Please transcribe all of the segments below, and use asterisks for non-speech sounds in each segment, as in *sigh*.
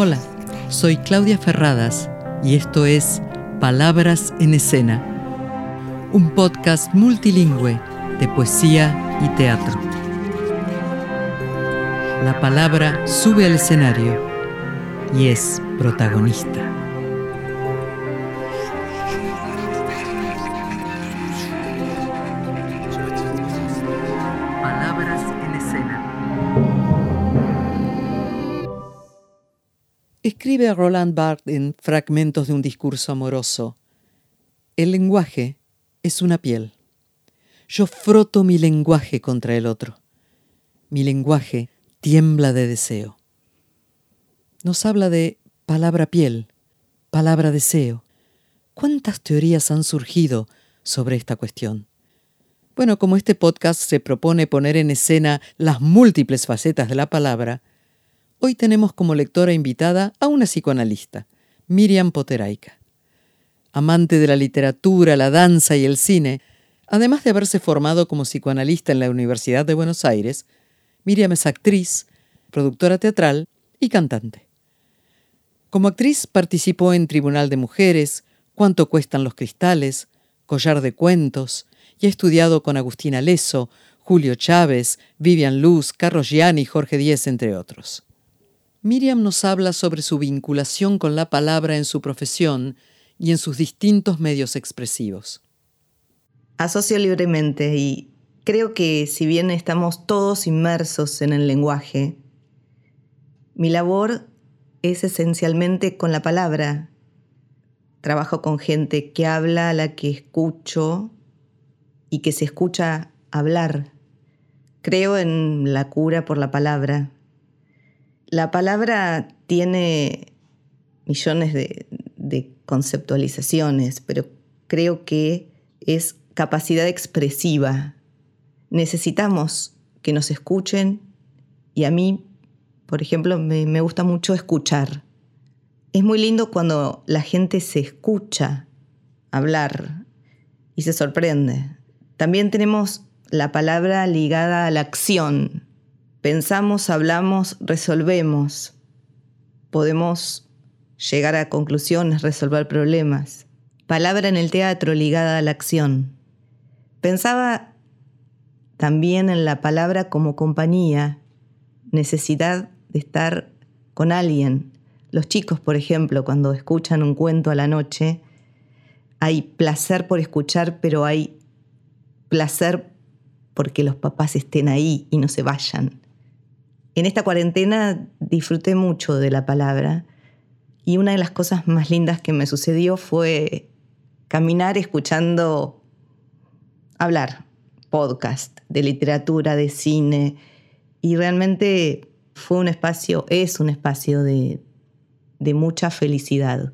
Hola, soy Claudia Ferradas y esto es Palabras en Escena, un podcast multilingüe de poesía y teatro. La palabra sube al escenario y es protagonista. Escribe Roland Barthes en Fragmentos de un discurso amoroso. El lenguaje es una piel. Yo froto mi lenguaje contra el otro. Mi lenguaje tiembla de deseo. Nos habla de palabra piel, palabra deseo. ¿Cuántas teorías han surgido sobre esta cuestión? Bueno, como este podcast se propone poner en escena las múltiples facetas de la palabra, hoy tenemos como lectora invitada a una psicoanalista, Miriam Poteraika. Amante de la literatura, la danza y el cine, además de haberse formado como psicoanalista en la Universidad de Buenos Aires, Miriam es actriz, productora teatral y cantante. Como actriz participó en Tribunal de Mujeres, Cuánto cuestan los cristales, Collar de Cuentos, y ha estudiado con Agustina Leso, Julio Chávez, Vivian Luz, Carlos Gianni y Jorge Díez, entre otros. Miriam nos habla sobre su vinculación con la palabra en su profesión y en sus distintos medios expresivos. Asocio libremente y creo que si bien estamos todos inmersos en el lenguaje, mi labor es esencialmente con la palabra. Trabajo con gente que habla, a la que escucho y que se escucha hablar. Creo en la cura por la palabra. La palabra tiene millones de, conceptualizaciones, pero creo que es capacidad expresiva. Necesitamos que nos escuchen y a mí, por ejemplo, me gusta mucho escuchar. Es muy lindo cuando la gente se escucha hablar y se sorprende. También tenemos la palabra ligada a la acción. Pensamos, hablamos, resolvemos. Podemos llegar a conclusiones, resolver problemas. Palabra en el teatro ligada a la acción. Pensaba también en la palabra como compañía, necesidad de estar con alguien. Los chicos, por ejemplo, cuando escuchan un cuento a la noche, hay placer por escuchar, pero hay placer porque los papás estén ahí y no se vayan. En esta cuarentena disfruté mucho de la palabra y una de las cosas más lindas que me sucedió fue caminar escuchando hablar, podcast de literatura, de cine y realmente fue un espacio, es un espacio de, de mucha felicidad.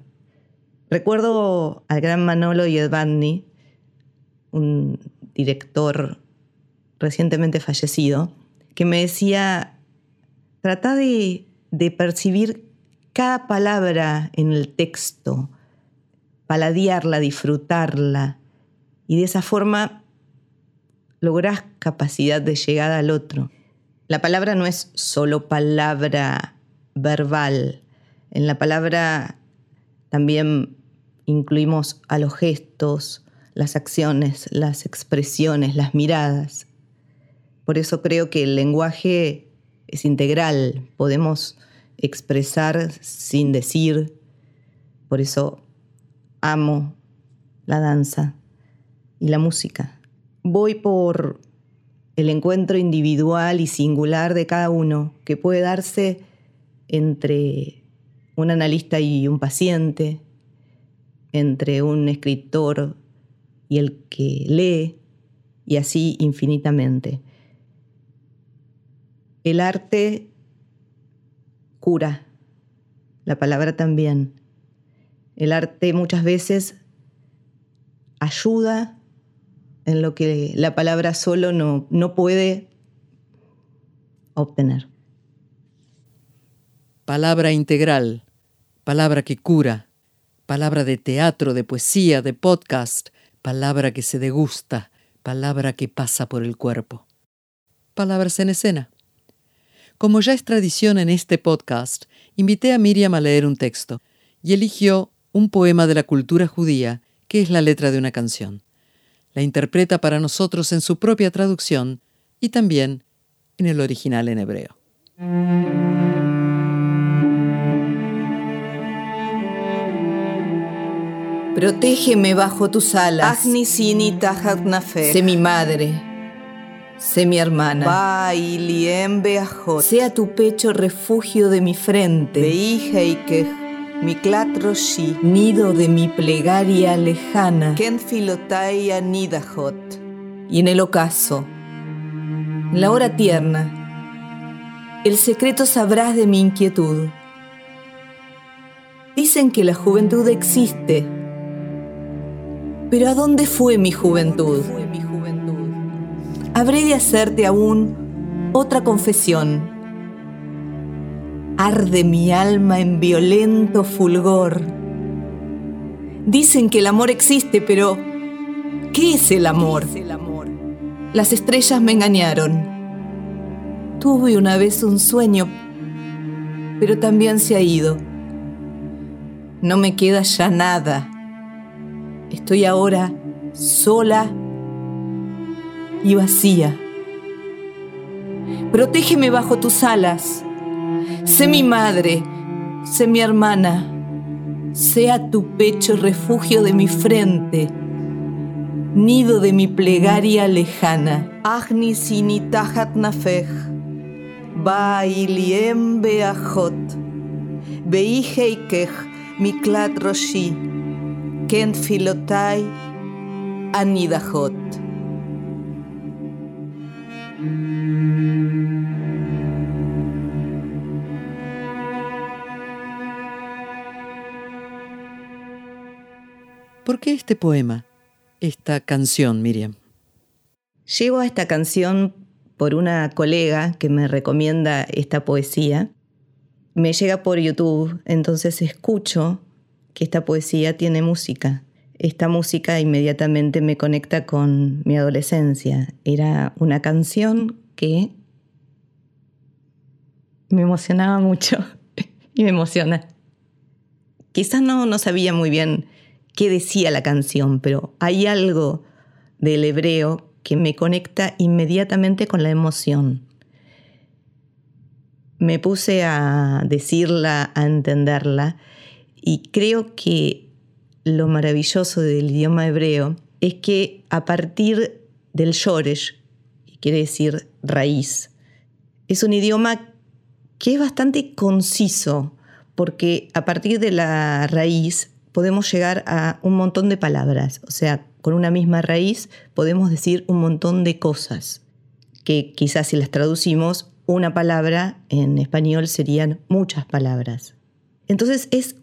Recuerdo al gran Manolo Yedvandi, un director recientemente fallecido, que me decía, trata de, percibir cada palabra en el texto, paladearla, disfrutarla, y de esa forma lográs capacidad de llegada al otro. La palabra no es solo palabra verbal, en la palabra también incluimos a los gestos, las acciones, las expresiones, las miradas. Por eso creo que el lenguaje es integral, podemos expresar sin decir. Por eso amo la danza y la música. Voy por el encuentro individual y singular de cada uno que puede darse entre un analista y un paciente, entre un escritor y el que lee, y así infinitamente. El arte cura, la palabra también. El arte muchas veces ayuda en lo que la palabra solo no, no puede obtener. Palabra integral, palabra que cura, palabra de teatro, de poesía, de podcast, palabra que se degusta, palabra que pasa por el cuerpo. Palabras en escena. Como ya es tradición en este podcast, invité a Miriam a leer un texto y eligió un poema de la cultura judía que es la letra de una canción. La interpreta para nosotros en su propia traducción y también en el original en hebreo. Protégeme bajo tus alas. Sé mi madre. Sé mi hermana. Sea tu pecho refugio de mi frente. Nido de mi plegaria lejana. Y en el ocaso, la hora tierna, el secreto sabrás de mi inquietud. Dicen que la juventud existe pero ¿a dónde fue mi juventud? Habré de hacerte aún otra confesión. Arde mi alma en violento fulgor. Dicen que el amor existe, pero ¿qué es el amor? Las estrellas me engañaron. Tuve una vez un sueño, pero también se ha ido. No me queda ya nada. Estoy ahora sola y vacía. Protégeme bajo tus alas. Sé mi madre, sé mi hermana. Sea tu pecho refugio de mi frente, nido de mi plegaria lejana. Agni sinitahat nafej, bailiem beajot, beihekej miklat roshi. Ken Filotai Anidajot. Qué este poema, esta canción, Miriam? Llego a esta canción por una colega que me recomienda esta poesía. Me llega por YouTube, entonces escucho que esta poesía tiene música. Esta música inmediatamente me conecta con mi adolescencia. Era una canción que me emocionaba mucho *laughs* y me emociona. Quizás no, no sabía muy bien qué decía la canción, pero hay algo del hebreo que me conecta inmediatamente con la emoción. Me puse a decirla, a entenderla, y creo que lo maravilloso del idioma hebreo es que a partir del shoresh, que quiere decir raíz, es un idioma que es bastante conciso, porque a partir de la raíz podemos llegar a un montón de palabras, o sea, con una misma raíz podemos decir un montón de cosas, que quizás si las traducimos, una palabra en español serían muchas palabras. Entonces es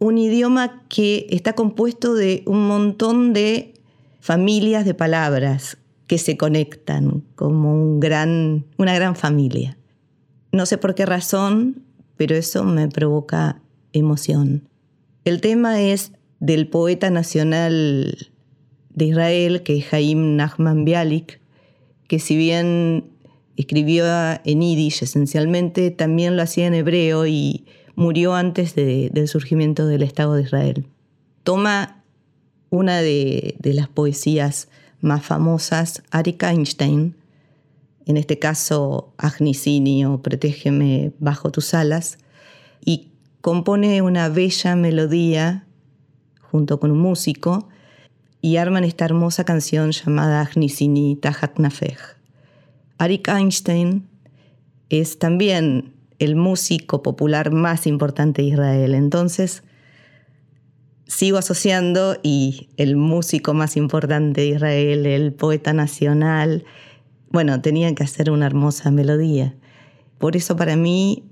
un idioma que está compuesto de un montón de familias de palabras que se conectan como un gran, una gran familia. No sé por qué razón, pero eso me provoca emoción. El tema es del poeta nacional de Israel, que es Jaim Nachman Bialik, que si bien escribió en yiddish esencialmente, también lo hacía en hebreo y murió antes del surgimiento del Estado de Israel. Toma una de, las poesías más famosas, Arik Einstein, en este caso Agnisini o Protégeme bajo tus alas, y compone una bella melodía junto con un músico y arman esta hermosa canción llamada Agnisini Tahat. Arik Einstein es también el músico popular más importante de Israel. Entonces, sigo asociando y el músico más importante de Israel, el poeta nacional, bueno, tenía que hacer una hermosa melodía. Por eso para mí,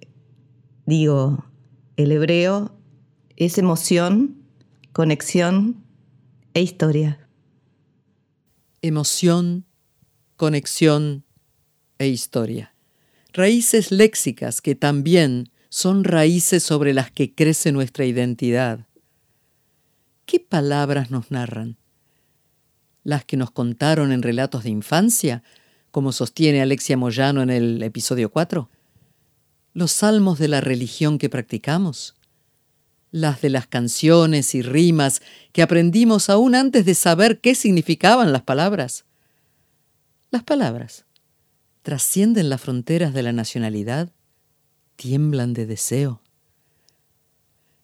digo, el hebreo es emoción, conexión e historia. Emoción, conexión e historia raíces léxicas que también son raíces sobre las que crece nuestra identidad. ¿Qué palabras nos narran? ¿Las que nos contaron en relatos de infancia, como sostiene Alexia Moyano en el episodio 4? Los salmos de la religión que practicamos, las de las canciones y rimas que aprendimos aún antes de saber qué significaban las palabras. Las palabras trascienden las fronteras de la nacionalidad, tiemblan de deseo.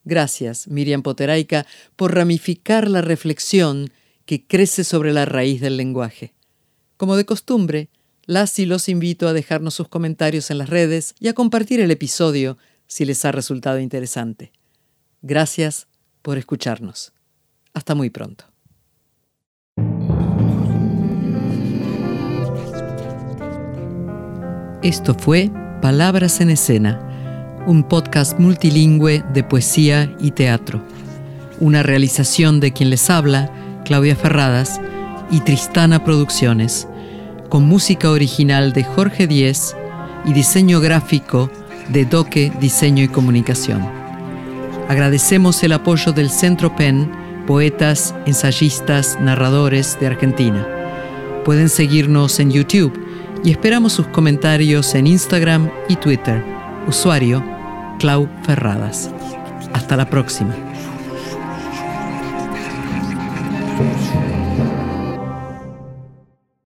Gracias, Miriam Poteraica, por ramificar la reflexión que crece sobre la raíz del lenguaje. Como de costumbre, las y los invito a dejarnos sus comentarios en las redes y a compartir el episodio si les ha resultado interesante. Gracias por escucharnos. Hasta muy pronto. Esto fue Palabras en Escena, un podcast multilingüe de poesía y teatro. Una realización de quien les habla, Claudia Ferradas, y Tristana Producciones, con música original de Jorge Díez y diseño gráfico de Doque Diseño y Comunicación. Agradecemos el apoyo del Centro PEN, poetas, ensayistas, narradores de Argentina. Pueden seguirnos en YouTube y esperamos sus comentarios en Instagram y Twitter. Usuario Clau Ferradas. Hasta la próxima.